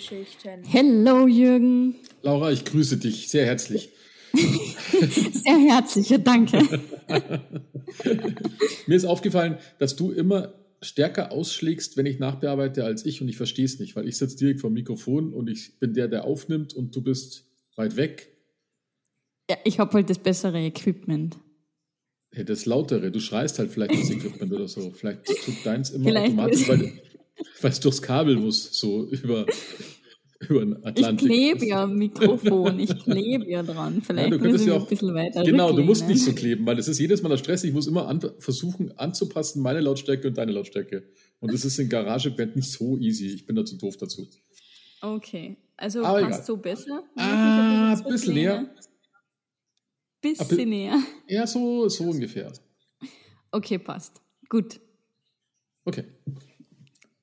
Familiengeschichten. Hello, Jürgen. Laura, ich grüße dich sehr herzlich. Sehr herzlich, ja, danke. Mir ist aufgefallen, dass du immer stärker ausschlägst, wenn ich nachbearbeite, als ich und ich verstehe es nicht, weil ich sitze direkt vor dem Mikrofon und ich bin der, der aufnimmt und du bist weit weg. Ja, ich habe halt das bessere Equipment. Ja, das Lautere, du schreist halt vielleicht das Equipment oder so. Vielleicht tut deins immer Vielleicht automatisch, weil, weil es durchs Kabel muss, so über, über den Ich Atlantik. klebe ja am Mikrofon, ich klebe ja dran. Vielleicht du muss könntest ich ja auch- ein bisschen weiter Genau, du musst nicht so kleben, weil es ist jedes Mal der Stress. Ich muss immer an, versuchen anzupassen, meine Lautstärke und deine Lautstärke. Und das ist in GarageBand nicht so easy. Ich bin da zu doof dazu. Okay, also Aber passt egal. so besser? ich Ah, ein bisschen näher. Bisschen bi- näher. Ja, so, so ungefähr. Okay, passt. Gut. Okay.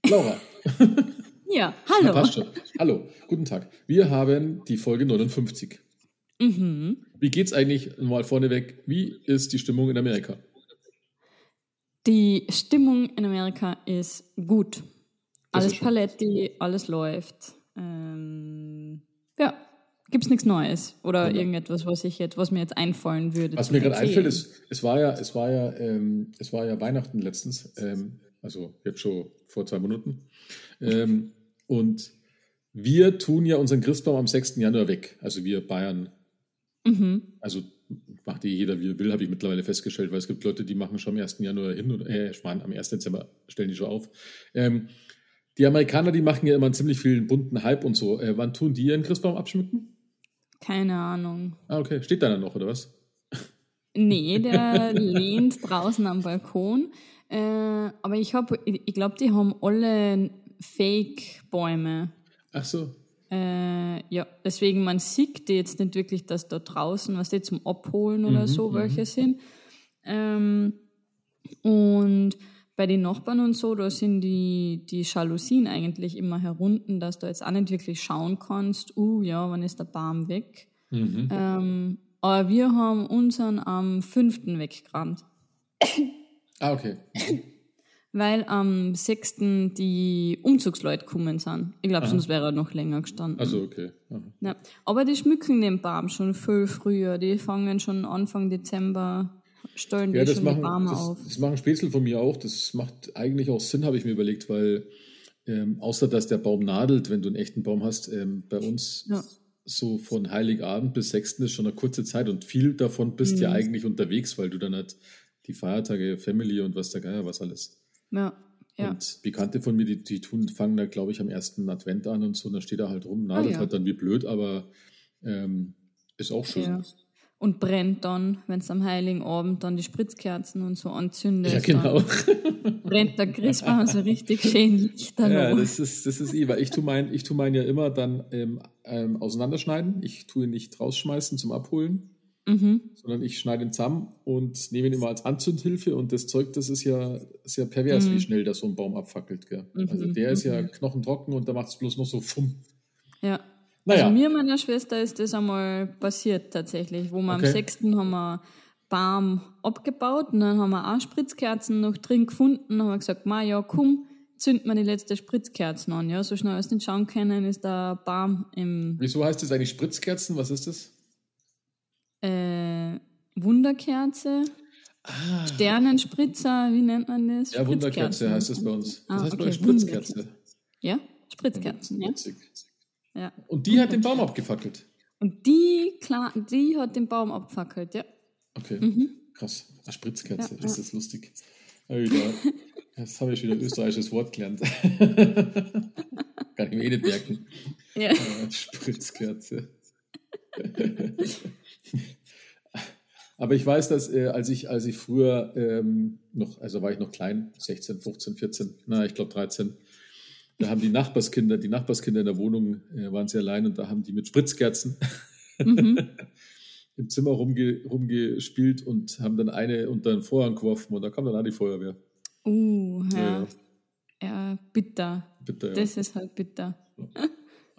Laura, Ja, na, hallo. passt schon. Hallo, guten Tag. Wir haben die Folge 59. Mhm. Wie geht's eigentlich mal vorneweg? Wie ist die Stimmung in Amerika? Die Stimmung in Amerika ist gut. Das Alles ist. Paletti, alles läuft. Ähm, ja, gibt's nichts Neues oder Genau. irgendetwas, was ich jetzt, was mir jetzt einfallen würde. Was mir gerade einfällt, ist, es war ja, es war ja, ähm, es war ja Weihnachten letztens, ähm, also jetzt schon vor zwei Minuten. Ähm, und wir tun ja unseren Christbaum am 6. Januar weg. Also wir Bayern, Mhm. also macht eh jeder, wie er will, habe ich mittlerweile festgestellt, weil es gibt Leute, die machen schon am 1. Januar hin und äh, am 1. Dezember stellen die schon auf. Ähm, die Amerikaner, die machen ja immer einen ziemlich vielen bunten Hype und so. Äh, wann tun die ihren Christbaum abschmücken? Keine Ahnung. Ah, okay. Steht da dann noch, oder was? Nee, der lehnt draußen am Balkon. Äh, aber ich habe, ich, ich glaube, die haben alle Fake-Bäume. Ach so. Äh, ja, deswegen, man sieht die jetzt nicht wirklich, dass da draußen, was die zum Abholen oder Mhm, so welche sind. Ähm, und bei den Nachbarn und so, da sind die, die Jalousien eigentlich immer herunten, dass du jetzt auch nicht wirklich schauen kannst, uh, ja, wann ist der Baum weg. Mhm. Ähm, aber wir haben unseren am 5. weggerannt, Ah, okay. weil am 6. die Umzugsleute gekommen sind. Ich glaube, sonst wäre er noch länger gestanden. Also, okay. Aha. Ja, aber die schmücken den Baum schon viel früher. Die fangen schon Anfang Dezember, stellen die Ja, das schon machen, die Bäume auf. das machen Spätzle von mir auch. Das macht eigentlich auch Sinn, habe ich mir überlegt, weil ähm, außer dass der Baum nadelt, wenn du einen echten Baum hast, ähm, bei uns Ja. so von Heiligabend bis 6. ist schon eine kurze Zeit und viel davon bist Mhm. ja eigentlich unterwegs, weil du dann halt die Feiertage, Family und was der Geier, was alles. Ja, ja. Und Bekannte von mir, die, die tun, fangen da, glaube ich, am ersten Advent an und so, und dann steht er halt rum, nadelt Ah, ja. halt dann wie blöd, aber ähm, ist auch schön. ja. Und brennt dann, wenn es am Heiligen Abend dann die Spritzkerzen und so anzündet. Ja, genau. Brennt der Christbaum so richtig schön lichterloh. Ja, das ist, das ist eh, weil ich tue mein, ich tu mein ja immer dann ähm, ähm, auseinanderschneiden. Ich tue ihn nicht rausschmeißen zum Abholen, mhm. sondern ich schneide ihn zusammen und nehme ihn immer als Anzündhilfe. Und das Zeug, das ist ja, ja pervers, Mhm. wie schnell das so ein Baum abfackelt. Gell? Mhm, Also der ist ja mhm. knochentrocken und da macht es bloß noch so fumm. Ja. Naja, Also mir meiner Schwester ist das einmal passiert tatsächlich, wo wir Okay. am 6. haben wir Baum abgebaut und dann haben wir auch Spritzkerzen noch drin gefunden und haben wir gesagt, ma ja, komm, zünd mal die letzte Spritzkerzen an. Ja, so schnell als nicht schauen können, ist der Baum im wieso heißt das eigentlich Spritzkerzen? Was ist das? Äh, Wunderkerze, Sternenspritzer, wie nennt man das? Ja, Wunderkerze heißt das bei uns. Das Ah, heißt bei okay, euch Spritzkerze. Wunderkerze. Ja, Spritzkerzen, ja. Ja. Und die hat den Baum abgefackelt. Und die, klar, die hat den Baum abgefackelt, ja. Okay, Mhm. krass. Eine Spritzkerze, Ja, das ist lustig. Jetzt habe ich wieder ein österreichisches Wort gelernt. Kann ich mir eh nicht merken. Ja. Äh, Spritzkerze. Aber ich weiß, dass äh, als ich als ich früher ähm, noch, also war ich noch klein, 16, 15, 14, na ich glaube 13, da haben die Nachbarskinder, die Nachbarskinder in der Wohnung äh, waren sie allein und da haben die mit Spritzkerzen Mhm. im Zimmer rumge rumgespielt und haben dann eine unter den Vorhang geworfen und da kam dann auch die Feuerwehr. Uh, ja. Ja, Ja, bitter. Bitte, ja. Das ist halt bitter.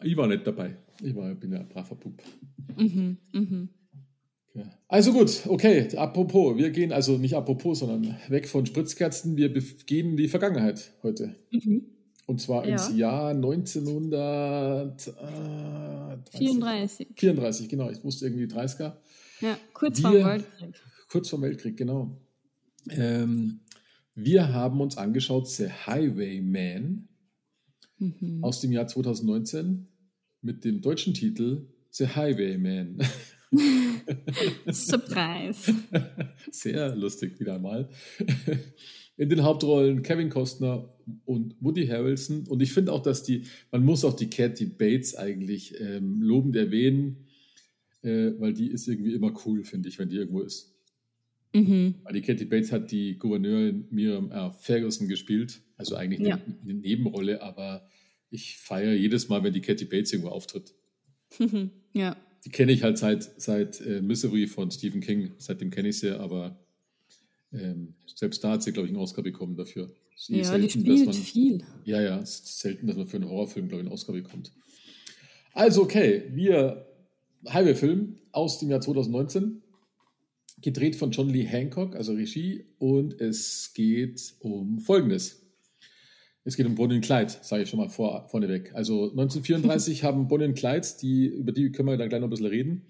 Ich war nicht dabei. Ich war, bin ja ein braver Bub. Mhm, mhm. Also gut, okay, apropos, wir gehen also nicht apropos, sondern weg von Spritzkerzen, wir gehen in die Vergangenheit heute. Mhm. Und zwar Ja. ins Jahr 1934. 34. 34, genau. Ich wusste irgendwie 30er. Ja, kurz Wir- vor dem Weltkrieg. Kurz vor dem Weltkrieg, genau. Ähm, wir haben uns angeschaut The Highwayman Mhm. aus dem Jahr 2019 mit dem deutschen Titel The Highwayman. Surprise. Sehr lustig wieder einmal. In den Hauptrollen Kevin Costner und Woody Harrelson. Und ich finde auch, dass die, man muss auch die Kathy Bates eigentlich ähm, lobend erwähnen, äh, weil die ist irgendwie immer cool, finde ich, wenn die irgendwo ist. Mhm. Weil die Kathy Bates hat die Gouverneurin Miriam R. Ferguson gespielt, also eigentlich eine, Ja. eine Nebenrolle, aber ich feiere jedes Mal, wenn die Kathy Bates irgendwo auftritt. ja. Die kenne ich halt seit, seit äh, Misery von Stephen King, seitdem kenne ich sie, aber ähm, selbst da hat sie, glaube ich, einen Oscar bekommen dafür. Eh Ja, die selten, dass spielt man, viel. ja, ja, es ist selten, dass man für einen Horrorfilm, glaube ich, einen Oscar bekommt. Also, okay, wir Highway-Film aus dem Jahr 2019, gedreht von John Lee Hancock, also Regie, und es geht um Folgendes. Es geht um Bonnie und Clyde, sage ich schon mal vor, vorneweg. Also 1934 haben Bonnie und Clyde, die, über die können wir dann gleich noch ein bisschen reden,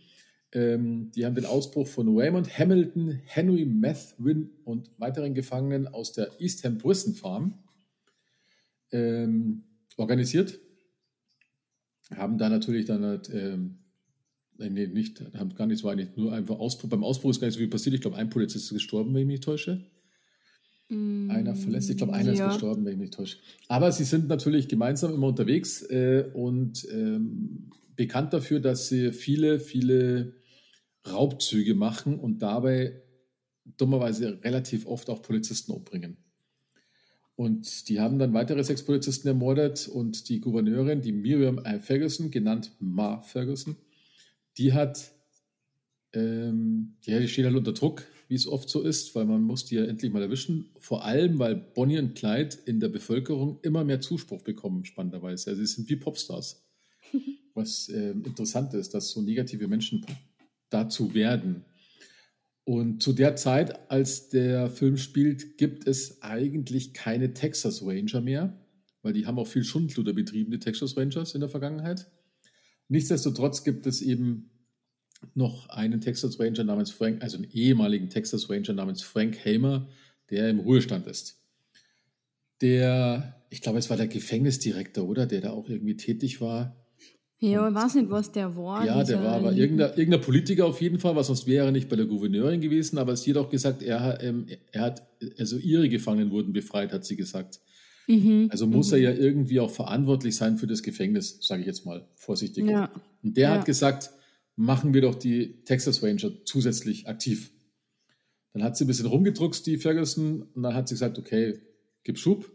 ähm, die haben den Ausbruch von Raymond Hamilton, Henry Methvin und weiteren Gefangenen aus der East Ham Prison Farm ähm, organisiert. Haben da natürlich dann halt, ähm, nee, nicht, haben gar nichts, war eigentlich nur einfach Ausbruch. Beim Ausbruch ist gar nicht so viel passiert. Ich glaube, ein Polizist ist gestorben, wenn ich mich nicht täusche. Einer verlässt, ich glaube, einer ist Mm, Ja. gestorben, wenn ich mich täusche. Aber sie sind natürlich gemeinsam immer unterwegs äh, und ähm, bekannt dafür, dass sie viele, viele Raubzüge machen und dabei dummerweise relativ oft auch Polizisten umbringen. Und die haben dann weitere sechs Polizisten ermordet und die Gouverneurin, die Miriam I. Ferguson, genannt Ma Ferguson, die hat, ähm, ja, die steht halt unter Druck, wie es oft so ist, weil man muss die ja endlich mal erwischen. Vor allem, weil Bonnie und Clyde in der Bevölkerung immer mehr Zuspruch bekommen, spannenderweise. Also sie sind wie Popstars. Was ähm, interessant ist, dass so negative Menschen dazu werden. Und zu der Zeit, als der Film spielt, gibt es eigentlich keine Texas Ranger mehr, weil die haben auch viel Schundluder betrieben, die Texas Rangers in der Vergangenheit. Nichtsdestotrotz gibt es eben noch einen Texas Ranger namens Frank, also einen ehemaligen Texas Ranger namens Frank Hamer, der im Ruhestand ist. Der, ich glaube, es war der Gefängnisdirektor, oder? Der da auch irgendwie tätig war. Ja, ich weiß nicht, was der war. Ja, der war aber irgendein, irgendein Politiker auf jeden Fall, was sonst wäre er nicht bei der Gouverneurin gewesen, aber sie hat auch gesagt, er, ähm, er hat, also ihre Gefangenen wurden befreit, hat sie gesagt. Mhm. Also muss mhm. er ja irgendwie auch verantwortlich sein für das Gefängnis, sage ich jetzt mal vorsichtig. Ja. Und der Ja. hat gesagt, machen wir doch die Texas Ranger zusätzlich aktiv. Dann hat sie ein bisschen rumgedruckst, die Ferguson, und dann hat sie gesagt, okay, gib Schub.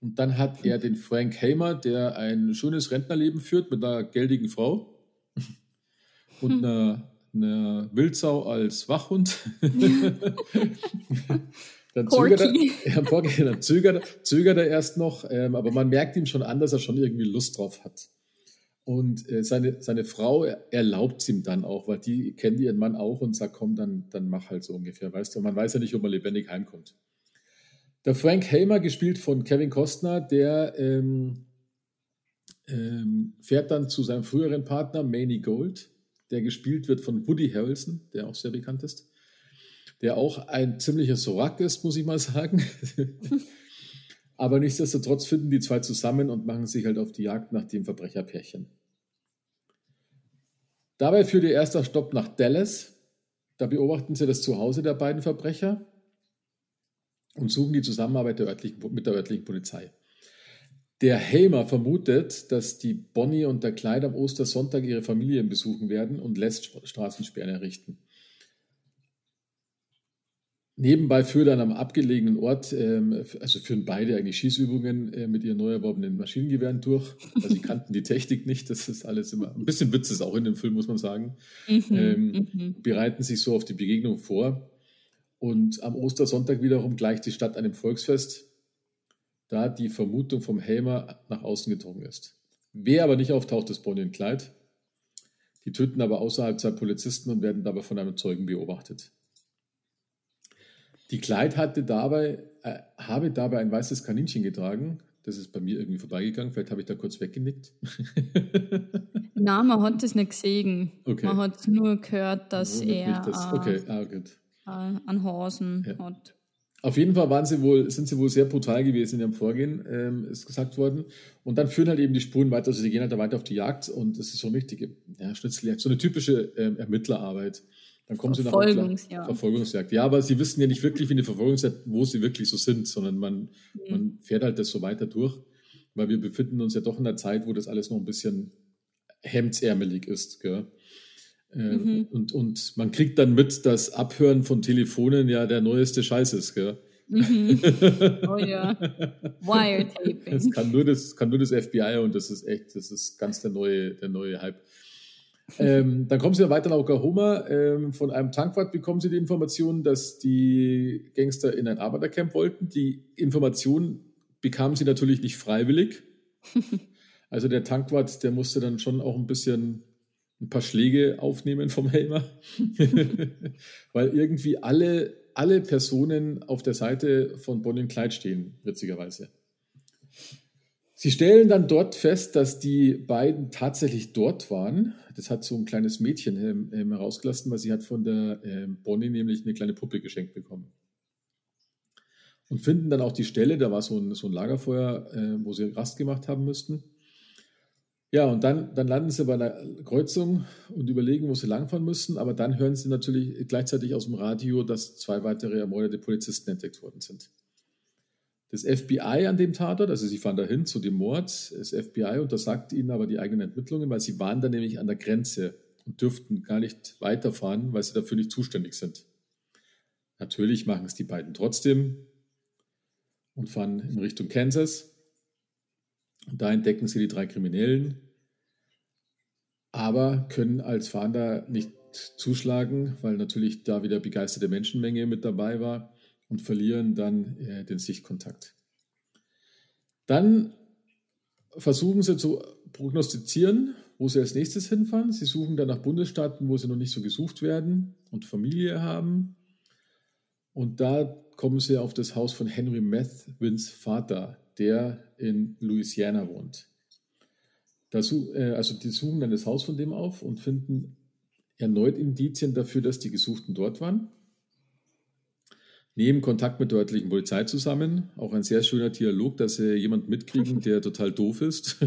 Und dann hat er den Frank Hamer, der ein schönes Rentnerleben führt mit einer geldigen Frau und Hm. einer, einer Wildsau als Wachhund. dann zögert er, ja, Porky, dann zögert, er- zögert er erst noch, ähm, aber man merkt ihm schon an, dass er schon irgendwie Lust drauf hat. Und äh, seine, seine Frau erlaubt es ihm dann auch, weil die kennt ihren Mann auch und sagt, komm, dann, dann mach halt so ungefähr, weißt du. Man weiß ja nicht, ob er lebendig heimkommt. Der Frank Hamer, gespielt von Kevin Costner, der ähm, ähm, fährt dann zu seinem früheren Partner Manny Gold, der gespielt wird von Woody Harrelson, der auch sehr bekannt ist, der auch ein ziemlicher Sorak ist, muss ich mal sagen. Aber nichtsdestotrotz finden die zwei zusammen und machen sich halt auf die Jagd nach dem Verbrecherpärchen. Dabei führt ihr erster Stopp nach Dallas. Da beobachten sie das Zuhause der beiden Verbrecher und suchen die Zusammenarbeit der mit der örtlichen Polizei. Der Hamer vermutet, dass die Bonnie und der Clyde am Ostersonntag ihre Familien besuchen werden und lässt Sp- Straßensperren errichten. Nebenbei führt an einem abgelegenen Ort, ähm, also führen beide eigentlich Schießübungen äh, mit ihren neu erworbenen Maschinengewehren durch. Also sie kannten die Technik nicht, das ist alles immer, ein bisschen Witz ist auch in dem Film, muss man sagen Mhm. ähm, mhm. bereiten sich so auf die Begegnung vor. Und am Ostersonntag wiederum gleicht die Stadt einem Volksfest, da die Vermutung vom Helmer nach außen gedrungen ist. Wer aber nicht auftaucht, ist Bonnie und Clyde. Die töten aber außerhalb zwei Polizisten und werden dabei von einem Zeugen beobachtet. Die Clyde hatte dabei, äh, habe dabei ein weißes Kaninchen getragen, Das ist bei mir irgendwie vorbeigegangen. Vielleicht habe ich da kurz weggenickt. Nein, man hat das nicht gesehen. Okay. Man hat nur gehört, dass Wundert er das. Okay. ah, gut. Äh, an Hasen ja. hat. Auf jeden Fall waren sie wohl, sind sie wohl sehr brutal gewesen in ihrem Vorgehen, ähm, ist gesagt worden. Und dann führen halt eben die Spuren weiter, also sie gehen halt da weiter auf die Jagd und das ist so eine richtige ja, Schnitzeljagd, so eine typische ähm, Ermittlerarbeit. Dann kommen sie nach Verfolgungsjagd. Verfolgungsjagd. Ja, aber sie wissen ja nicht wirklich, wie eine Verfolgungsjagd, wo sie wirklich so sind, sondern man, mhm. man fährt halt das so weiter durch, weil wir befinden uns ja doch in einer Zeit, wo das alles noch ein bisschen hemdsärmelig ist. Gell? Ähm, mhm. und, und man kriegt dann mit, dass Abhören von Telefonen ja der neueste Scheiß ist. Gell? Mhm. Oh ja. Wiretaping. Das kann nur das, kann nur das FBI und das ist echt, das ist ganz der neue, der neue Hype. Ähm, dann kommen sie ja weiter nach Oklahoma. Ähm, von einem Tankwart bekommen sie die Information, dass die Gangster in ein Arbeitercamp wollten. Die Information bekamen sie natürlich nicht freiwillig. Also der Tankwart, der musste dann schon auch ein bisschen ein paar Schläge aufnehmen vom Helmer, weil irgendwie alle, alle Personen auf der Seite von Bonnie und Clyde stehen, witzigerweise. Sie stellen dann dort fest, dass die beiden tatsächlich dort waren. Das hat so ein kleines Mädchen ähm, ähm herausgelassen, weil sie hat von der ähm, Bonnie nämlich eine kleine Puppe geschenkt bekommen. Und finden dann auch die Stelle, da war so ein, so ein Lagerfeuer, äh, wo sie Rast gemacht haben müssten. Ja, und dann, dann landen sie bei einer Kreuzung und überlegen, wo sie langfahren müssen. Aber dann hören sie natürlich gleichzeitig aus dem Radio, dass zwei weitere ermordete Polizisten entdeckt worden sind. Das FBI an dem Tatort, also sie fahren dahin zu dem Mord, das FBI untersagt ihnen aber die eigenen Ermittlungen, weil sie waren da nämlich an der Grenze und dürften gar nicht weiterfahren, weil sie dafür nicht zuständig sind. Natürlich machen es die beiden trotzdem und fahren in Richtung Kansas. Und da entdecken sie die drei Kriminellen, aber können als Fahnder nicht zuschlagen, weil natürlich da wieder begeisterte Menschenmenge mit dabei war und verlieren dann äh, den Sichtkontakt. Dann versuchen sie zu prognostizieren, wo sie als nächstes hinfahren. Sie suchen dann nach Bundesstaaten, wo sie noch nicht so gesucht werden und Familie haben. Und da kommen sie auf das Haus von Henry Methvins Vater, der in Louisiana wohnt. Da, äh, also die suchen dann das Haus von dem auf und finden erneut Indizien dafür, dass die Gesuchten dort waren. Nehmen Kontakt mit der örtlichen Polizei zusammen. Auch ein sehr schöner Dialog, dass sie jemanden mitkriegen, der total doof ist.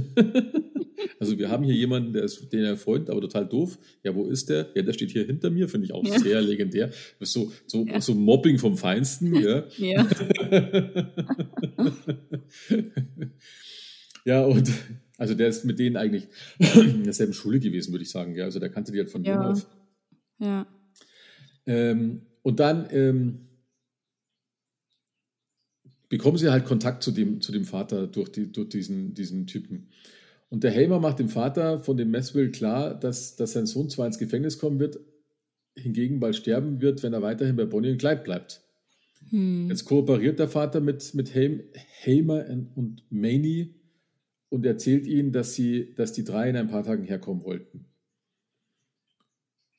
also wir haben hier jemanden, der ist den er Freund, aber total doof. Ja, wo ist der? Ja, der steht hier hinter mir, finde ich auch ja. sehr legendär. So, so, ja. so Mobbing vom Feinsten. Ja. ja. ja, und also der ist mit denen eigentlich in derselben Schule gewesen, würde ich sagen. Ja, also der kannte die halt von ja. auf. Ja. Ähm, und dann ähm, bekommen sie halt Kontakt zu dem, zu dem Vater durch, die, durch diesen, diesen Typen. Und der Helmer macht dem Vater von dem Messwill klar, dass, dass sein Sohn zwar ins Gefängnis kommen wird, hingegen bald sterben wird, wenn er weiterhin bei Bonnie und Clyde bleibt. Hm. Jetzt kooperiert der Vater mit, mit Helmer und Maney und erzählt ihnen, dass, sie, dass die drei in ein paar Tagen herkommen wollten.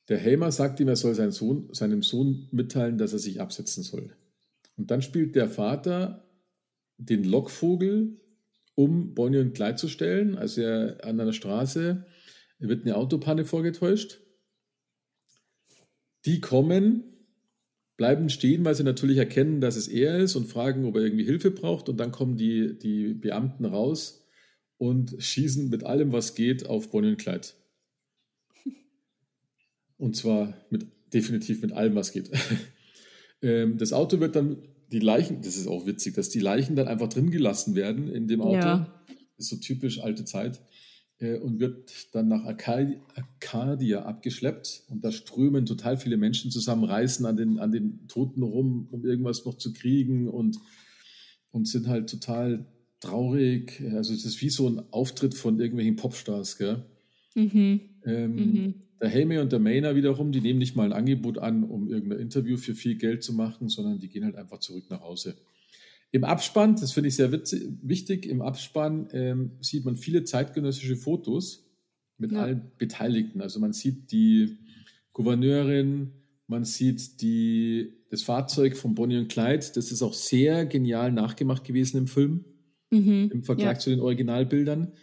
Der Helmer sagt ihm, er soll seinen Sohn, seinem Sohn mitteilen, dass er sich absetzen soll. Und dann spielt der Vater den Lockvogel, um Bonnie und Clyde zu stellen. Also er an einer Straße wird eine Autopanne vorgetäuscht. Die kommen, bleiben stehen, weil sie natürlich erkennen, dass es er ist und fragen, ob er irgendwie Hilfe braucht. Und dann kommen die, die Beamten raus und schießen mit allem, was geht, auf Bonnie und Clyde. Und zwar mit, definitiv mit allem, was geht. Ähm, das Auto wird dann, die Leichen, das ist auch witzig, dass die Leichen dann einfach drin gelassen werden in dem Auto. Ja. Das ist so typisch alte Zeit. Äh, und wird dann nach Arcadia abgeschleppt. Und da strömen total viele Menschen zusammen, reißen an den, an den Toten rum, um irgendwas noch zu kriegen und, und sind halt total traurig. Also es ist wie so ein Auftritt von irgendwelchen Popstars, gell? Mhm. Ähm, mhm. Der Helme und der Maynard wiederum, die nehmen nicht mal ein Angebot an, um irgendein Interview für viel Geld zu machen, sondern die gehen halt einfach zurück nach Hause. Im Abspann, das finde ich sehr witzig, wichtig, im Abspann ähm, sieht man viele zeitgenössische Fotos mit ja. allen Beteiligten. Also man sieht die Gouverneurin, man sieht die, das Fahrzeug von Bonnie und Clyde. Das ist auch sehr genial nachgemacht gewesen im Film. mhm. im Vergleich ja. zu den Originalbildern.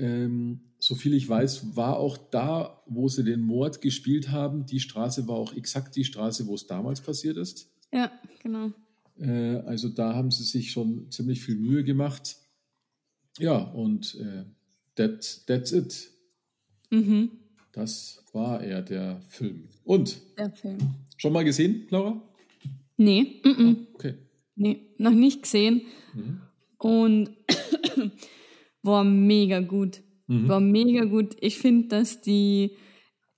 Ähm, soviel ich weiß, war auch da, wo sie den Mord gespielt haben, die Straße war auch exakt die Straße, wo es damals passiert ist. Ja, genau. Äh, also da haben sie sich schon ziemlich viel Mühe gemacht. Ja, und äh, that, that's it. Mhm. Das war er, der Film. Und? Der Film. Schon mal gesehen, Laura? Nee. Mm -mm. Ah, okay. Nee, noch nicht gesehen. Mhm. Und war mega gut. Mhm. War mega gut. Ich finde, dass die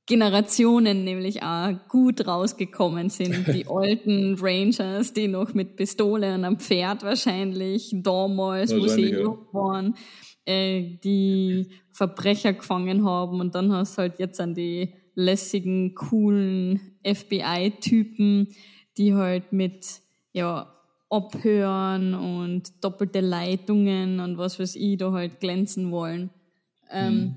Generationen nämlich auch gut rausgekommen sind. Die alten Rangers, die noch mit Pistole und am Pferd wahrscheinlich damals, wo sie ja. waren, äh, die Verbrecher gefangen haben. Und dann hast du halt jetzt an die lässigen, coolen FBI-Typen, die halt mit ja, Abhören und doppelte Leitungen und was weiß ich da halt glänzen wollen. Ähm, mhm.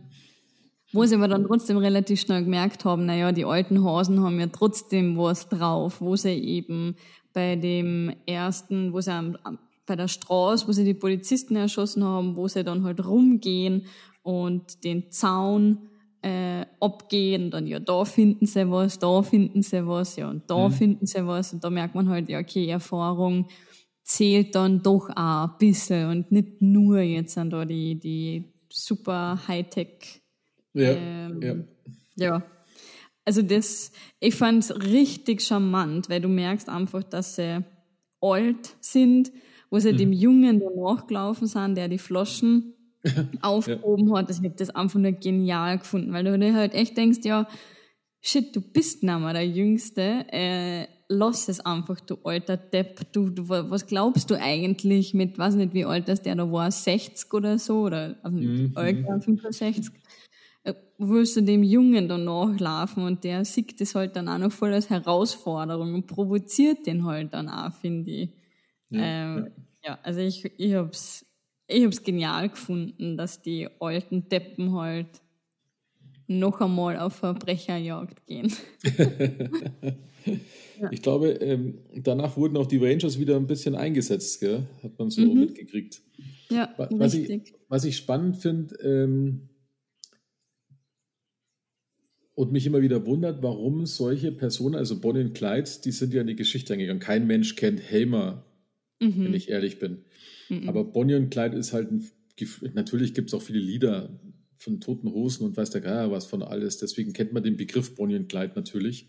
Wo sie aber dann trotzdem relativ schnell gemerkt haben, naja, die alten Hasen haben ja trotzdem was drauf, wo sie eben bei dem ersten, wo sie am, bei der Straße, wo sie die Polizisten erschossen haben, wo sie dann halt rumgehen und den Zaun äh, abgehen, dann ja, da finden sie was, da finden sie was, ja, und da mhm. finden sie was. Und da merkt man halt, ja, okay, Erfahrung zählt dann doch auch ein bisschen und nicht nur jetzt an da die, die super Hightech. Ja, ähm, ja. ja. Also das, ich fand es richtig charmant, weil du merkst einfach, dass sie alt sind, wo sie mhm. dem Jungen danach gelaufen sind, der die Flaschen aufgehoben ja. hat. Das, ich habe das einfach nur genial gefunden, weil du dir halt echt denkst, ja, shit, du bist nicht mehr der Jüngste, äh, lass es einfach, du alter Depp, du, du, was glaubst du eigentlich mit, weiß nicht, wie alt das der da war, 60 oder so, oder also mhm. älter, 65, äh, willst du dem Jungen dann nachlaufen und der sieht das halt dann auch noch voll als Herausforderung und provoziert den halt dann auch, finde ich. Ja, ähm, ja. ja, also ich, ich hab's ich habe es genial gefunden, dass die alten Deppen halt noch einmal auf Verbrecherjagd gehen. ja. Ich glaube, ähm, danach wurden auch die Rangers wieder ein bisschen eingesetzt, gell? hat man so mhm. mitgekriegt. Ja, was richtig. Ich, was ich spannend finde ähm, und mich immer wieder wundert, warum solche Personen, also Bonnie und Clyde, die sind ja in die Geschichte eingegangen. Kein Mensch kennt Helmer, mhm. wenn ich ehrlich bin. Mhm. Aber Bonnie und Clyde ist halt ein, natürlich gibt es auch viele Lieder von Toten Hosen und weiß der Geier was von alles. Deswegen kennt man den Begriff Bonnie und Clyde natürlich.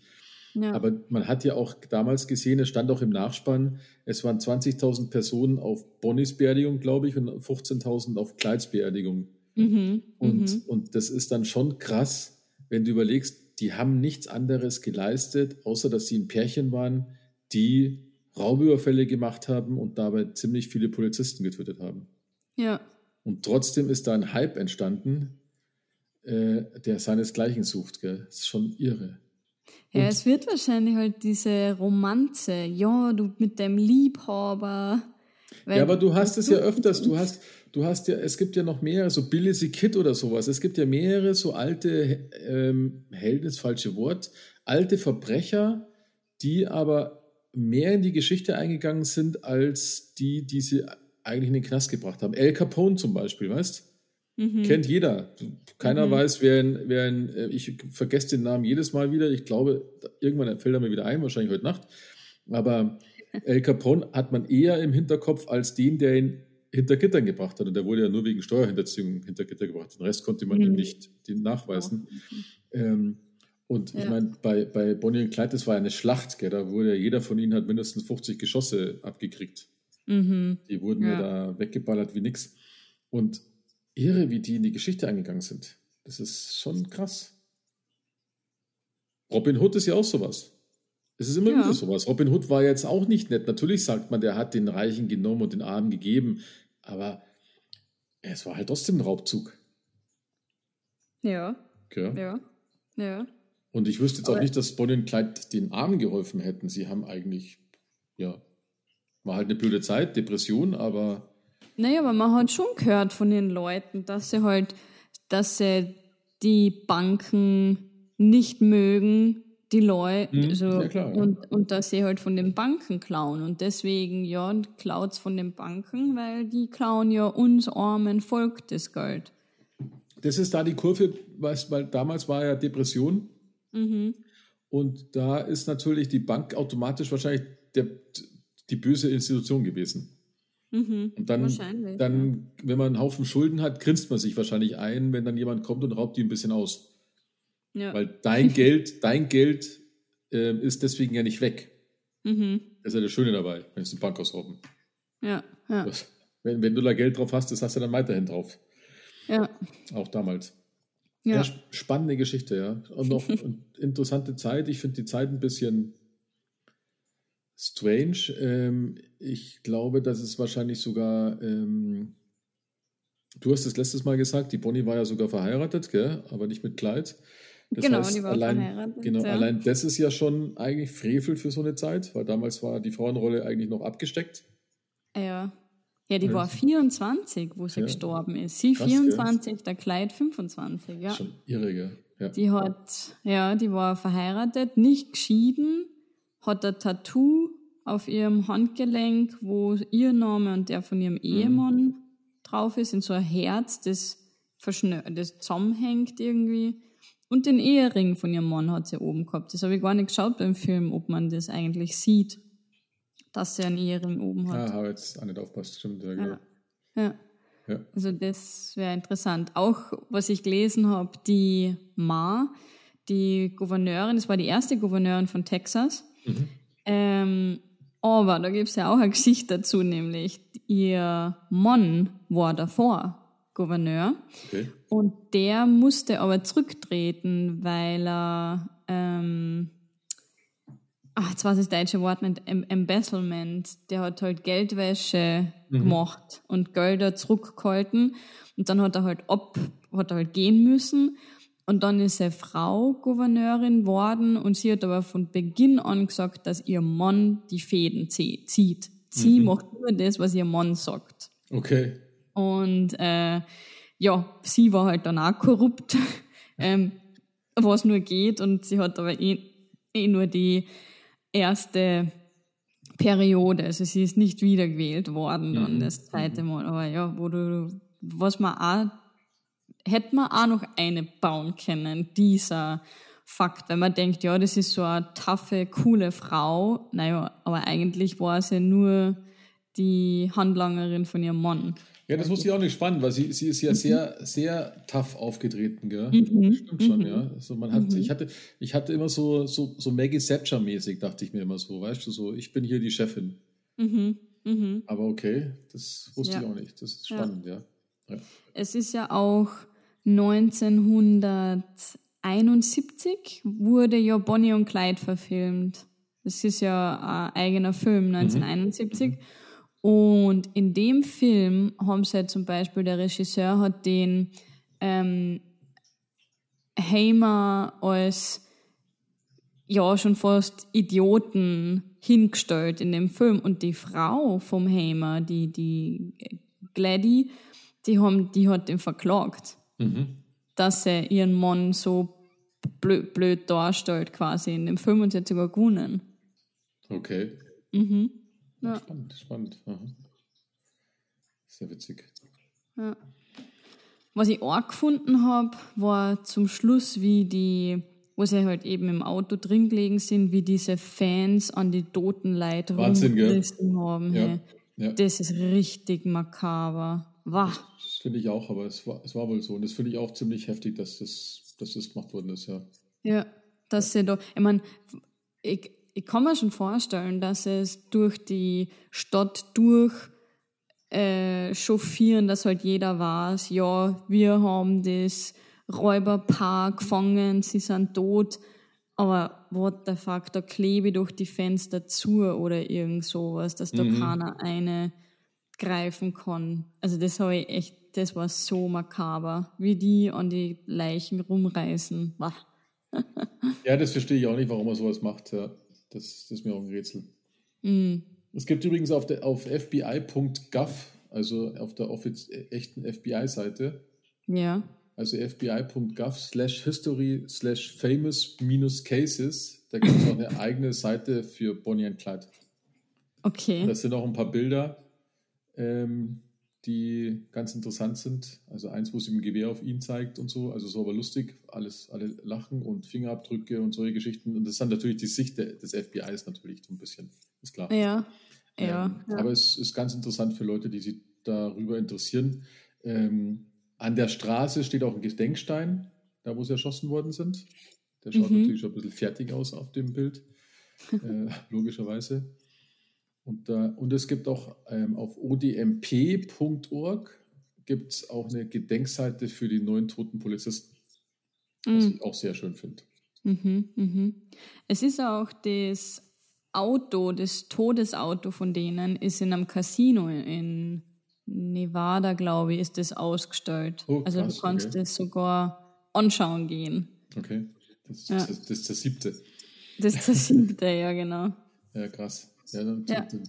Ja. Aber man hat ja auch damals gesehen, es stand auch im Nachspann, es waren 20.000 Personen auf Bonnies Beerdigung, glaube ich, und 15.000 auf Clydes Beerdigung. Mhm. Und, mhm. und das ist dann schon krass, wenn du überlegst, die haben nichts anderes geleistet, außer dass sie ein Pärchen waren, die Raubüberfälle gemacht haben und dabei ziemlich viele Polizisten getötet haben. Ja. Und trotzdem ist da ein Hype entstanden, äh, der seinesgleichen sucht. Gell? Das ist schon irre. Ja, und es wird wahrscheinlich halt diese Romanze, ja, du mit deinem Liebhaber. Ja, aber du hast es ja öfters, du hast, du hast ja, es gibt ja noch mehrere, so Billy the Kid oder sowas. Es gibt ja mehrere so alte ähm, Helden, ist falsche Wort, alte Verbrecher, die aber mehr in die Geschichte eingegangen sind, als die, die sie eigentlich in den Knast gebracht haben. El Capone zum Beispiel, weißt mhm. Kennt jeder. Keiner mhm. weiß, wer ein, wer ein, äh, ich vergesse den Namen jedes Mal wieder. Ich glaube, irgendwann fällt er mir wieder ein, wahrscheinlich heute Nacht. Aber El Capone hat man eher im Hinterkopf als den, der ihn hinter Gittern gebracht hat. Und der wurde ja nur wegen Steuerhinterziehung hinter Gitter gebracht. Den Rest konnte man mhm. nicht nachweisen. Ähm, und ja. ich meine, bei, bei Bonnie und Clyde, das war eine Schlacht, gell? da wurde jeder von ihnen hat mindestens 50 Geschosse abgekriegt. Mhm. Die wurden ja. ja da weggeballert wie nix. Und irre, wie die in die Geschichte eingegangen sind. Das ist schon krass. Robin Hood ist ja auch sowas. Es ist immer ja. wieder sowas. Robin Hood war jetzt auch nicht nett. Natürlich sagt man, der hat den Reichen genommen und den Armen gegeben, aber es war halt trotzdem ein Raubzug. Ja. Okay. Ja. Ja. Und ich wüsste jetzt auch nicht, dass Bonnie und Clyde den Armen geholfen hätten. Sie haben eigentlich, ja, war halt eine blöde Zeit, Depression, aber. Naja, aber man hat schon gehört von den Leuten, dass sie halt, dass sie die Banken nicht mögen, die Leute, Mhm, also, ja, klar, ja. und, und dass sie halt von den Banken klauen. Und deswegen, ja, klaut's von den Banken, weil die klauen ja uns armen Volk das Geld. Das ist da die Kurve, weißt, weil damals war ja Depression. Mhm. Und da ist natürlich die Bank automatisch wahrscheinlich der, die böse Institution gewesen. Mhm. Und dann, Wahrscheinlich, dann, wenn man einen Haufen Schulden hat, grinst man sich wahrscheinlich ein, wenn dann jemand kommt und raubt die ein bisschen aus. Ja. Weil dein Geld, dein Geld ähm, ist deswegen ja nicht weg. mhm. Das ist ja das Schöne dabei, wenn es eine Bank ausrauben. Ja, ja, Das- Wenn, wenn du da Geld drauf hast, das hast du dann weiterhin drauf. ja. Auch damals. Ja, Ja, sp- spannende Geschichte, ja. Und noch eine interessante Zeit. Ich finde die Zeit ein bisschen strange. Ähm, ich glaube, dass es wahrscheinlich sogar, ähm, du hast es letztes Mal gesagt, die Bonnie war ja sogar verheiratet, gell? aber nicht mit Clyde. Das Genau, die war allein, verheiratet, Genau, ja. allein das ist ja schon eigentlich Frevel für so eine Zeit, weil damals war die Frauenrolle eigentlich noch abgesteckt. ja. Ja, die war 24, wo sie Ja. gestorben ist. Sie Krass, gell? 24, der Kleid 25, ja. Schon irre, gell? Ja. Die hat, ja, die war verheiratet, nicht geschieden, hat ein Tattoo auf ihrem Handgelenk, wo ihr Name und der von ihrem Mhm. Ehemann drauf ist, in so ein Herz, das, verschnö das zusammenhängt irgendwie. Und den Ehering von ihrem Mann hat sie oben gehabt. Das habe ich gar nicht geschaut beim Film, ob man das eigentlich sieht, dass sie einen Ehering oben hat. Ah, habe jetzt auch nicht aufpasst, stimmt. Ja, genau. Ja. Ja. Also das wäre interessant. Auch was ich gelesen habe, die Ma, die Gouverneurin, das war die erste Gouverneurin von Texas. Mhm. Ähm, aber da gibt es ja auch ein Gesicht dazu, nämlich ihr Mann war davor Gouverneur Okay. und der musste aber zurücktreten, weil er, ähm, ach, jetzt weiß ich das deutsche Wort Em- Embezzlement, der hat halt Geldwäsche gemacht und Gelder zurückgehalten und dann hat er halt ab, hat er halt gehen müssen und dann ist seine Frau Gouverneurin worden und sie hat aber von Beginn an gesagt, dass ihr Mann die Fäden zie- zieht. Sie macht nur das, was ihr Mann sagt. Okay. Und äh, ja, sie war halt dann auch korrupt, ähm, was nur geht. Und sie hat aber eh, eh nur die erste Periode. Also sie ist nicht wiedergewählt worden dann das zweite Mal. Aber ja, wo du, was man auch, hätte man auch noch eine bauen können, dieser Fakt, wenn man denkt, ja, das ist so eine taffe, coole Frau. Naja, aber eigentlich war sie nur die Handlangerin von ihrem Mann. Ja, das wusste ich auch nicht spannend, weil sie, sie ist Mhm. ja sehr, sehr tough aufgetreten, gell? Stimmt schon, ja. Also man hat, Mhm. ich hatte, ich hatte immer so, so, so Maggie Thatcher-mäßig, dachte ich mir immer so, weißt du, so, ich bin hier die Chefin. Mhm. Mhm. Aber okay, das wusste Ja. ich auch nicht. Das ist Ja. spannend, ja. ja. Es ist ja auch 1971 wurde ja Bonnie und Clyde verfilmt. Das ist ja ein eigener Film, 1971. Und in dem Film haben sie halt zum Beispiel, der Regisseur hat den ähm, Hamer als ja schon fast Idioten hingestellt in dem Film. Und die Frau vom Hamer, die, die Gladdy, die, haben, die hat ihn verklagt, Mhm. dass er ihren Mann so blöd, blöd darstellt quasi in dem Film und sie hat sogar gewonnen. Okay. Mhm. Ja. Spannend, spannend. Aha. Sehr witzig. Ja. Was ich auch gefunden habe, war zum Schluss, wie die, wo sie halt eben im Auto drin gelegen sind, wie diese Fans an die toten Leute rumgerissen haben. Ja. Hey. Ja, Das ist richtig makaber. Wah. das finde ich auch, aber es war, es war wohl so. Und das finde ich auch ziemlich heftig, dass das, dass das gemacht worden ist, ja. Ja, dass sie da, ich meine, ich, ich kann mir schon vorstellen, dass es durch die Stadt durch äh, chauffieren, dass halt jeder weiß, ja, wir haben das Räuberpaar gefangen, sie sind tot, aber what the fuck, da klebe ich durch die Fenster zu oder irgend sowas, dass da keiner eine greifen kann. Also das habe ich echt, das war so makaber, wie die an die Leichen rumreißen. Ja, das verstehe ich auch nicht, warum er sowas macht. Ja. Das, das ist mir auch ein Rätsel. Mm. Es gibt übrigens auf, der, auf fbi.gov, also auf der offiz echten FBI-Seite, Ja. also fbi.gov slash history slash famous minus cases. Da gibt es auch eine eigene Seite für Bonnie and Clyde. Okay. Das sind auch ein paar Bilder, ähm, die ganz interessant sind. Also eins, wo sie im Gewehr auf ihn zeigt und so. Also so aber lustig. Alles, alle lachen und Fingerabdrücke und solche Geschichten. Und das ist dann natürlich die Sicht des FBIs natürlich so ein bisschen. Ist klar. Ja. Ja, Ähm, ja. Aber es ist ganz interessant für Leute, die sich darüber interessieren. Ähm, an der Straße steht auch ein Gedenkstein, da wo sie erschossen worden sind. Der schaut Mhm. natürlich schon ein bisschen fertig aus auf dem Bild, äh, logischerweise. Und, da, und es gibt auch ähm, auf odmp.org gibt es auch eine Gedenkseite für die neun toten Polizisten, was Mm. ich auch sehr schön finde. Mhm, mhm. Es ist auch das Auto, das Todesauto von denen ist in einem Casino in Nevada, glaube ich, ist das ausgestellt. Oh, also krass, du kannst okay. das sogar anschauen gehen. Okay, das, ist- Ja. das, das ist der siebte. Das ist der siebte, ja genau. Ja, krass. Ja, dann, Ja. die-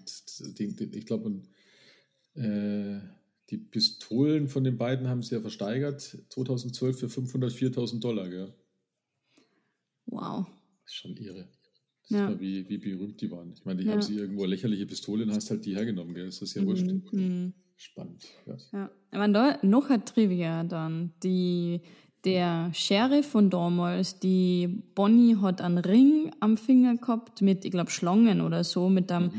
die- die- ich glaube, äh, die Pistolen von den beiden haben sie ja versteigert 2012 für 504.000 Dollar. Gell? Wow. Das ist schon irre. Das Ja. ist mal, wie, wie berühmt die waren. Ich meine, die Ja. haben sie irgendwo lächerliche Pistole und hast halt die hergenommen. Gell? Das ist ja wurscht. Mhm. Spannend. Ja. Ja. Da noch ein Trivia dann. Die, der Sheriff von damals, die Bonnie hat einen Ring am Finger gehabt mit, ich glaube, Schlangen oder so, mit einem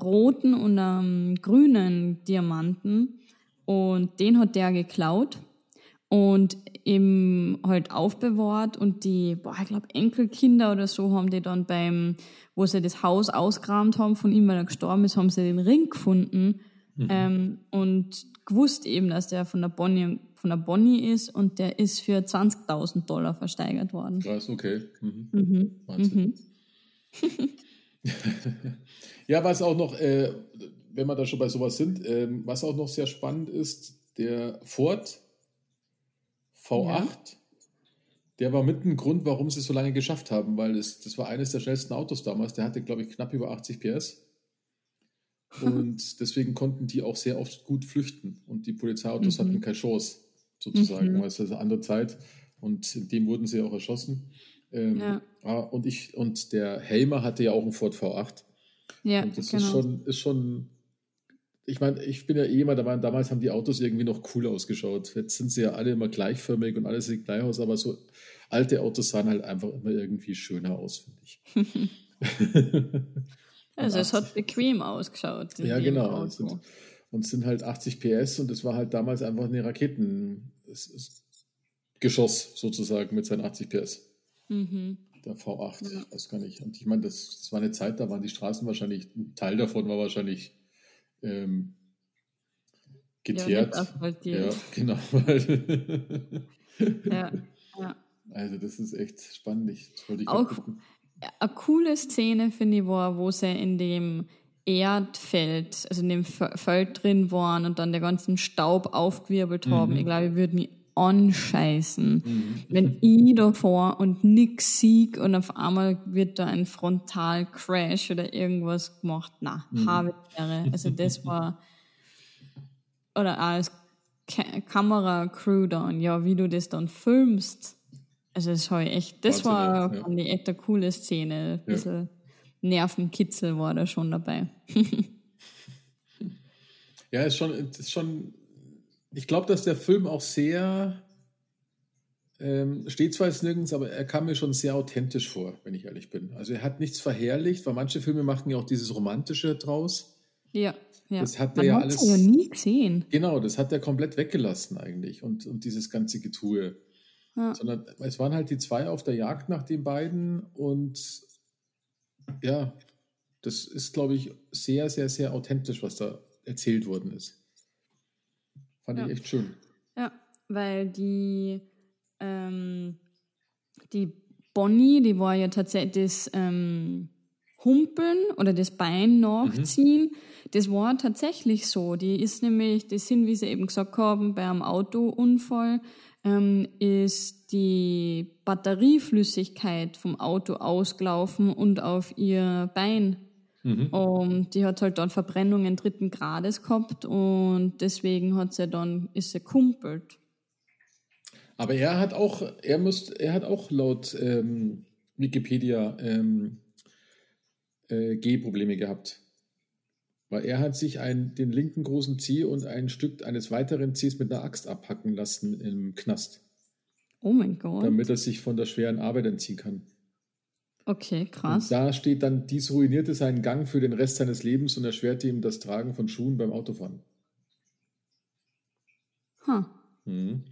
roten und einem grünen Diamanten. Und den hat der geklaut und eben halt aufbewahrt. Und die, boah, ich glaube, Enkelkinder oder so haben die dann beim, wo sie das Haus ausgeräumt haben von ihm, weil er gestorben ist, haben sie den Ring gefunden. Ähm, und gewusst eben, dass der von der Bonnie, von der Bonnie ist und der ist für 20.000 Dollar versteigert worden. Krass, okay. Mhm. Mhm. Wahnsinn. ja, was auch noch, äh, wenn wir da schon bei sowas sind, ähm, was auch noch sehr spannend ist, der Ford V8, Ja. der war mit ein Grund, warum sie es so lange geschafft haben, weil es, das war eines der schnellsten Autos damals. Der hatte, glaube ich, knapp über 80 PS. Und deswegen konnten die auch sehr oft gut flüchten. Und die Polizeiautos Mhm. hatten keine Chance, sozusagen, Mhm. weil es ist eine andere Zeit. Und in dem wurden sie auch erschossen. Ähm, Ja. ah, und, ich, und der Helmer hatte ja auch einen Ford V8. Ja, Und das genau. ist schon, ist schon, ich meine, ich bin ja eh immer Meinung, damals haben die Autos irgendwie noch cool ausgeschaut. Jetzt sind sie ja alle immer gleichförmig und alles sieht gleich aus, aber so alte Autos sahen halt einfach immer irgendwie schöner aus, finde ich. also es hat bequem ausgeschaut. ja, genau. Auto. Es und es sind halt 80 PS und das war halt damals einfach eine Raketen. Es ist Geschoss sozusagen mit seinen 80 PS. Mhm. Der V8, ich weiß gar nicht. Und ich meine, das, das war eine Zeit, da waren die Straßen wahrscheinlich, ein Teil davon war wahrscheinlich ähm, geteert. asphaltiert. Ja, genau. Ja, ja. also das ist echt spannend. Ich, das wollte ich Auch-. Eine coole Szene, finde ich, war, wo sie in dem Erdfeld, also in dem Fe- Feld drin waren und dann den ganzen Staub aufgewirbelt haben. Mhm. Ich glaube, ich würde mich anscheißen, wenn ich da vor und nix sieg und auf einmal wird da ein Frontalcrash oder irgendwas gemacht. Na, Mhm. habe wäre. Also das war oder als Ka Kameracrew dann, ja, wie du das dann filmst. Also das ich echt, das Wahnsinn, war, ja. fand ich echt eine coole Szene. Ein bisschen Nervenkitzel war da schon dabei. Ja, ist schon, ist schon. Ich glaube, dass der Film auch sehr ähm, steht zwar jetzt nirgends, aber er kam mir schon sehr authentisch vor, wenn ich ehrlich bin. Also er hat nichts verherrlicht, weil manche Filme machen ja auch dieses Romantische draus. Ja, ja. Das hat Man er ja alles- ja nie gesehen. Genau, das hat er komplett weggelassen eigentlich und, und dieses ganze Getue. Ja. Sondern es waren halt die zwei auf der Jagd nach den beiden und ja, das ist, glaube ich, sehr, sehr, sehr authentisch, was da erzählt worden ist. Fand Ja. ich echt schön. Ja, weil die, ähm, die Bonnie, die war ja tatsächlich das ähm, Humpeln oder das Bein nachziehen. Das war tatsächlich so. Die ist nämlich, das sind, wie sie eben gesagt haben, bei einem Autounfall ähm, ist die Batterieflüssigkeit vom Auto ausgelaufen und auf ihr Bein Mhm. und die hat halt dann Verbrennungen dritten Grades gehabt und deswegen hat sie dann, ist sie kumpelt. Aber er hat auch, er muss, er hat auch laut ähm, Wikipedia ähm, äh, Gehprobleme gehabt. Weil er hat sich ein, den linken großen Zeh und ein Stück eines weiteren Zehs mit einer Axt abhacken lassen im Knast. Oh mein Gott. Damit er sich von der schweren Arbeit entziehen kann. Okay, krass. Und da steht dann, dies ruinierte seinen Gang für den Rest seines Lebens und erschwerte ihm das Tragen von Schuhen beim Autofahren. Huh. Mhm.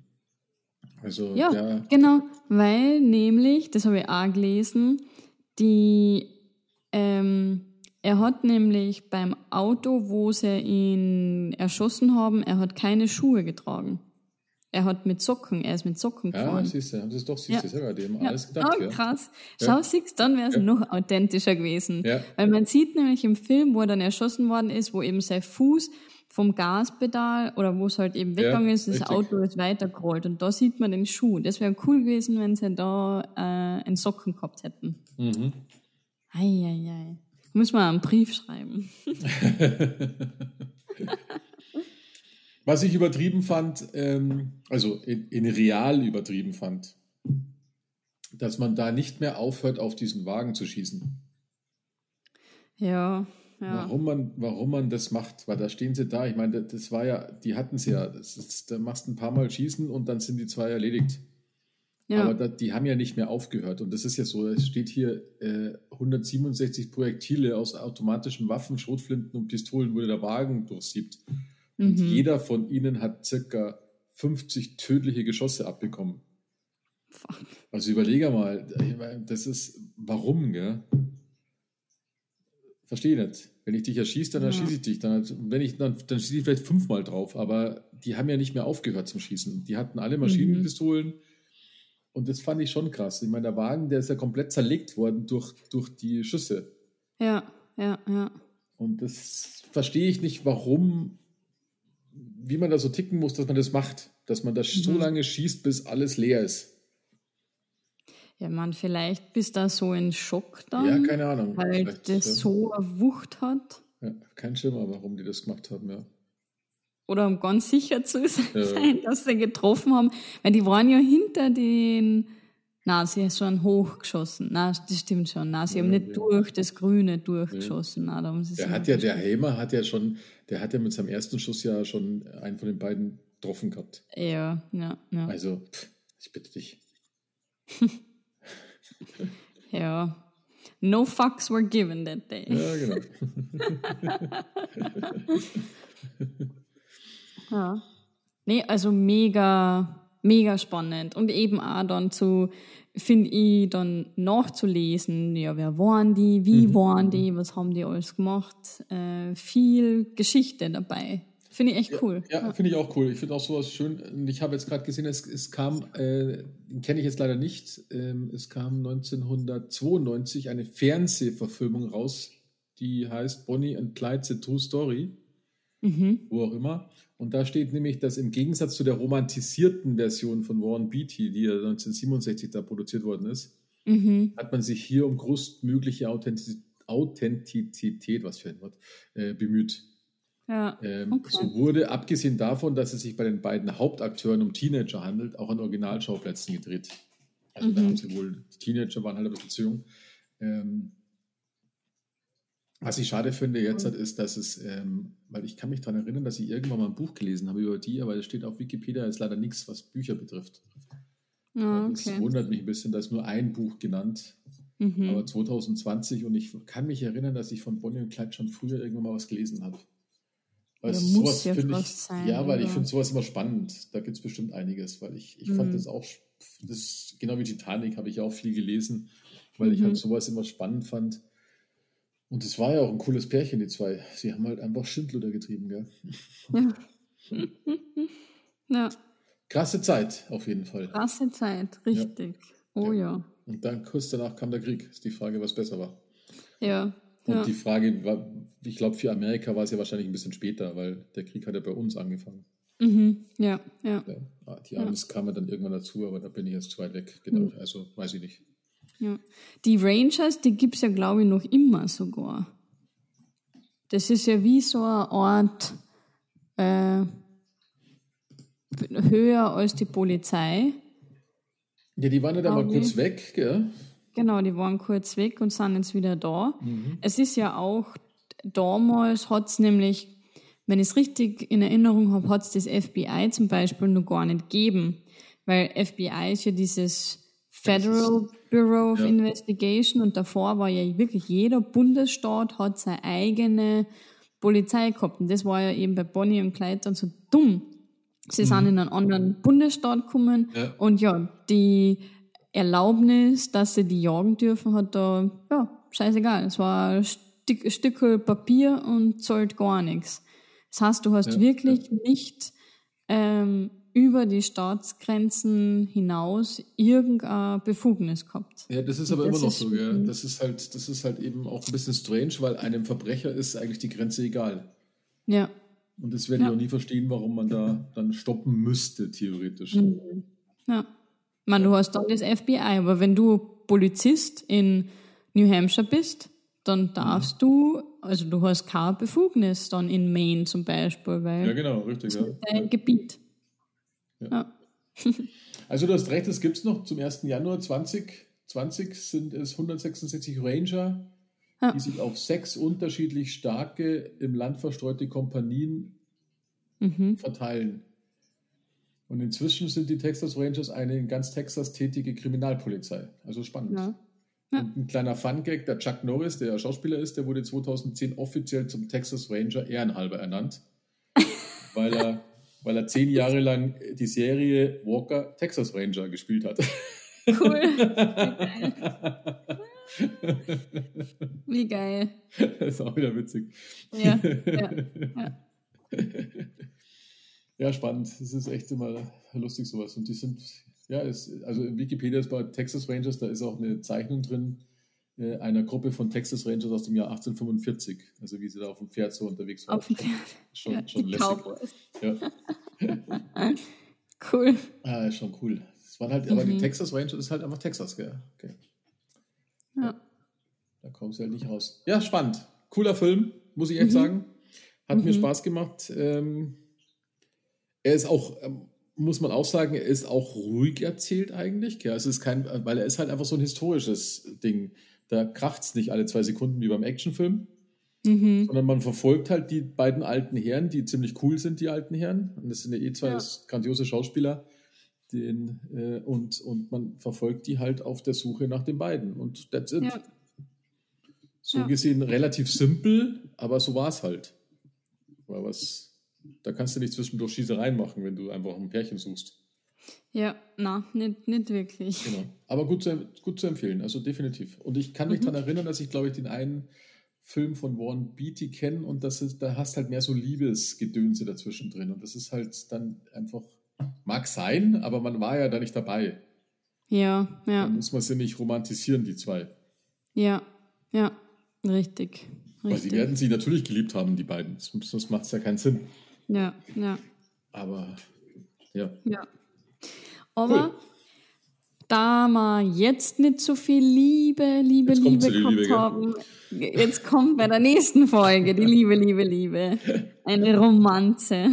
Also, Ja, der, genau, weil nämlich, das habe ich auch gelesen, die, ähm, er hat nämlich beim Auto, wo sie ihn erschossen haben, er hat keine Schuhe getragen. Er hat mit Socken, er ist mit Socken ja, gefahren. siehst du, haben sie es doch, siehst Ja. selber, die haben Ja. alles gedacht. oh, ja. krass. Ja. Schau, siehst dann wäre es Ja. noch authentischer gewesen. Ja. Weil man sieht nämlich im Film, wo er dann erschossen worden ist, wo eben sein Fuß vom Gaspedal oder wo es halt eben weggegangen ist, das richtig. Auto ist weitergerollt und da sieht man den Schuh. Das wäre cool gewesen, wenn sie da äh, einen Socken gehabt hätten. Mhm. Eieiei. Muss man einen Brief schreiben. Was ich übertrieben fand, ähm, also in, in real übertrieben fand, dass man da nicht mehr aufhört, auf diesen Wagen zu schießen. Ja, ja. Warum, man, warum man das macht, weil da stehen sie da. Ich meine, das war ja, die hatten es ja. Das ist, da machst du ein paar Mal schießen und dann sind die zwei erledigt. Ja. Aber da, die haben ja nicht mehr aufgehört. Und das ist ja so, es steht hier äh, 167 Projektile aus automatischen Waffen, Schrotflinten und Pistolen wurde der Wagen durchsiebt. Und Mhm. jeder von ihnen hat circa 50 tödliche Geschosse abbekommen. Fuck. Also überlege mal, das ist, warum, gell? Verstehe nicht. Wenn ich dich erschieße, dann Ja. erschieße ich dich. Dann, wenn ich, dann, dann schieße ich vielleicht fünfmal drauf. Aber die haben ja nicht mehr aufgehört zum Schießen. Die hatten alle Maschinenpistolen. Und das fand ich schon krass. Ich meine, der Wagen, der ist ja komplett zerlegt worden durch, durch die Schüsse. Ja, ja, ja. Und das verstehe ich nicht, warum, wie man da so ticken muss, dass man das macht. Dass man das so Mhm. lange schießt, bis alles leer ist. Ja, man, vielleicht bist da so in Schock dann, Ja, keine Ahnung. weil Vielleicht, das ja. so eine Wucht hat. Ja, kein Schimmer, warum die das gemacht haben, ja. Oder um ganz sicher zu sein, Ja. dass sie getroffen haben. Weil die waren ja hinter den. Na, sie haben hochgeschossen. Na, das stimmt schon. Na, sie haben Ja, nicht ja. durch das Grüne durchgeschossen. Na, da haben sie Der hat ja, der Helmer hat ja schon, der hat ja mit seinem ersten Schuss ja schon einen von den beiden getroffen gehabt. Ja, ja, ja. Also, pff, ich bitte dich. ja. No fucks were given that day. Ja, genau. Ja. Nee, also mega, mega spannend. Und eben auch dann zu, finde ich, dann nachzulesen, ja, wer waren die, wie waren die, was haben die alles gemacht. Äh, viel Geschichte dabei. Finde ich echt cool. Ja, finde ich auch cool. Ich finde auch sowas schön. Ich habe jetzt gerade gesehen, es, es kam, äh, den kenne ich jetzt leider nicht, ähm, es kam 1992 eine Fernsehverfilmung raus, die heißt Bonnie and Clyde, The True Story. Mhm. wo auch immer. Und da steht nämlich, dass im Gegensatz zu der romantisierten Version von Warren Beatty, die ja 1967 da produziert worden ist, Mhm. hat man sich hier um größtmögliche Authentiz Authentizität, was für ein Wort, äh, bemüht. Ja. Ähm, Okay. So wurde, abgesehen davon, dass es sich bei den beiden Hauptakteuren um Teenager handelt, auch an Originalschauplätzen gedreht. Also da Mhm. haben sie wohl, Teenager waren halt zu jung. Ähm, was ich schade finde jetzt halt ist, dass es, ähm, weil ich kann mich daran erinnern, dass ich irgendwann mal ein Buch gelesen habe über die, aber es steht auf Wikipedia jetzt leider nichts, was Bücher betrifft. Das okay. wundert mich ein bisschen, da ist nur ein Buch genannt, Mhm. aber 2020 und ich kann mich erinnern, dass ich von Bonnie und Clyde schon früher irgendwann mal was gelesen habe. Weil muss ja finde ich, sein, ja, weil ich oder? finde sowas immer spannend. Da gibt es bestimmt einiges, weil ich, ich fand Mhm. das auch, das, genau wie Titanic habe ich auch viel gelesen, weil ich Mhm. halt sowas immer spannend fand. Und es war ja auch ein cooles Pärchen, die zwei. Sie haben halt einfach Schindluder getrieben, gell? Ja. ja, Krasse Zeit, auf jeden Fall. krasse Zeit, richtig. Oh ja. Und dann kurz danach kam der Krieg. Ist die Frage, was besser war. Ja. Und ja. die Frage war, ich glaube, für Amerika war es ja wahrscheinlich ein bisschen später, weil der Krieg hat ja bei uns angefangen. Mhm. ja, ja, Ja, ah, die Ja. Amis kamen dann irgendwann dazu, aber da bin ich jetzt zu weit weg. Genau, Mhm. also weiß ich nicht. Ja. Die Rangers, die gibt es ja, glaube ich, noch immer sogar. Das ist ja wie so eine Art äh, höher als die Polizei. Ja, die waren ja mal kurz weg, gell? Genau, die waren kurz weg und sind jetzt wieder da. Mhm. Es ist ja auch, damals hat es nämlich, wenn ich es richtig in Erinnerung habe, hat es das FBI zum Beispiel noch gar nicht gegeben. Weil FBI ist ja dieses Federal Bureau of ja. Investigation und davor war ja wirklich jeder Bundesstaat hat seine eigene Polizei gehabt. Und das war ja eben bei Bonnie und Clyde dann so dumm. Sie mhm. sind in einen anderen Bundesstaat gekommen ja. und ja, die Erlaubnis, dass sie die jagen dürfen, hat da, ja, scheißegal. Es war ein Stück, Stück Papier und zahlt gar nichts. Das heißt, du hast ja, wirklich nicht ähm, über die Staatsgrenzen hinaus irgendeine Befugnis gehabt. Ja, das ist aber das immer noch so, gell? Das ist halt, das ist halt eben auch ein bisschen strange, weil einem Verbrecher ist eigentlich die Grenze egal. Ja. Und das werde ja. ich auch nie verstehen, warum man da dann stoppen müsste, theoretisch. Mhm. Ja. Man, du hast dann das FBI, aber wenn du Polizist in New Hampshire bist, dann darfst mhm. du, also du hast keine Befugnis dann in Maine zum Beispiel, weil ja genau, richtig, das ist dein Gebiet. Ja. also du hast recht, es gibt es noch zum 1. Januar 2020 sind es 166 Ranger, ja. die sich auf sechs unterschiedlich starke, im Land verstreute Kompanien mhm. verteilen. Und inzwischen sind die Texas Rangers eine in ganz Texas tätige Kriminalpolizei. Also spannend. Ja. Ja. Und ein kleiner Fun-Gag, der Chuck Norris, der Schauspieler ist, der wurde 2010 offiziell zum Texas Ranger ehrenhalber ernannt, weil er weil er zehn Jahre lang die Serie Walker Texas Ranger gespielt hat. Cool. Wie geil. Das ist auch wieder witzig. Ja, ja, ja. ja spannend. Das ist echt immer lustig sowas. Und die sind, ja, ist, also Wikipedia ist bei Texas Rangers, da ist auch eine Zeichnung drin äh, einer Gruppe von Texas Rangers aus dem Jahr 1845. Also wie sie da auf dem Pferd so unterwegs waren. Auf dem Pferd. Schon, ja, schon lässig. Ja. cool. Ah, schon cool. Das waren halt, mhm. aber die mhm. Texas Rangers ist halt einfach Texas, gell? Okay. Ja. ja. Da kommst du halt nicht raus. Ja, spannend. Cooler Film, muss ich echt mhm. sagen. Hat mhm. mir Spaß gemacht. Ähm, er ist auch, ähm, muss man auch sagen, er ist auch ruhig erzählt eigentlich. Ja, es ist kein, weil er ist halt einfach so ein historisches Ding. Da kracht es nicht alle zwei Sekunden wie beim Actionfilm, mhm. sondern man verfolgt halt die beiden alten Herren, die ziemlich cool sind, die alten Herren. Und das sind ja eh zwei ja. grandiose Schauspieler. Den, äh, und, und man verfolgt die halt auf der Suche nach den beiden. Und that's it. Ja. So ja. gesehen relativ simpel, aber so war es halt. War was, da kannst du nicht zwischendurch Schießereien machen, wenn du einfach ein Pärchen suchst. Ja, na, nicht, nicht wirklich. Genau. Aber gut zu, gut zu empfehlen, also definitiv. Und ich kann mich mhm. daran erinnern, dass ich, glaube ich, den einen Film von Warren Beatty kenne und das ist, da hast halt mehr so Liebesgedönse dazwischen drin. Und das ist halt dann einfach, mag sein, aber man war ja da nicht dabei. Ja, ja. Da muss man sie nicht romantisieren, die zwei. Ja, ja, richtig. richtig. Weil sie werden sie natürlich geliebt haben, die beiden. Sonst macht es ja keinen Sinn. Ja, ja. Aber ja. Ja. Aber cool. da wir jetzt nicht so viel Liebe, Liebe, jetzt Liebe gehabt Liebe, haben, jetzt kommt bei der nächsten Folge die Liebe, Liebe, Liebe. Eine Romanze.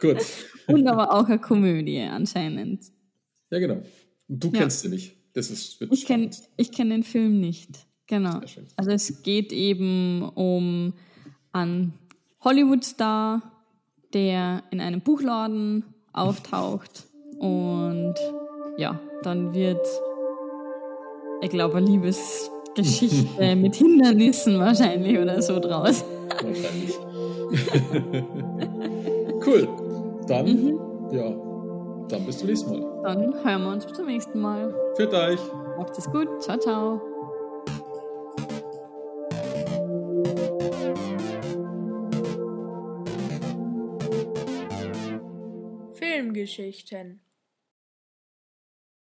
Gut. Und aber auch eine Komödie anscheinend. Ja, genau. Und du ja. kennst sie nicht. Das ist ich kenne kenn den Film nicht. Genau. Also es geht eben um einen Hollywood-Star, der in einem Buchladen auftaucht und ja, dann wird, ich glaube, eine Liebesgeschichte mit Hindernissen wahrscheinlich oder so draus. Wahrscheinlich. cool. Dann, mhm. ja, dann bis zum nächsten Mal. Dann hören wir uns bis zum nächsten Mal. Für euch. Macht es gut. Ciao, ciao. Filmgeschichten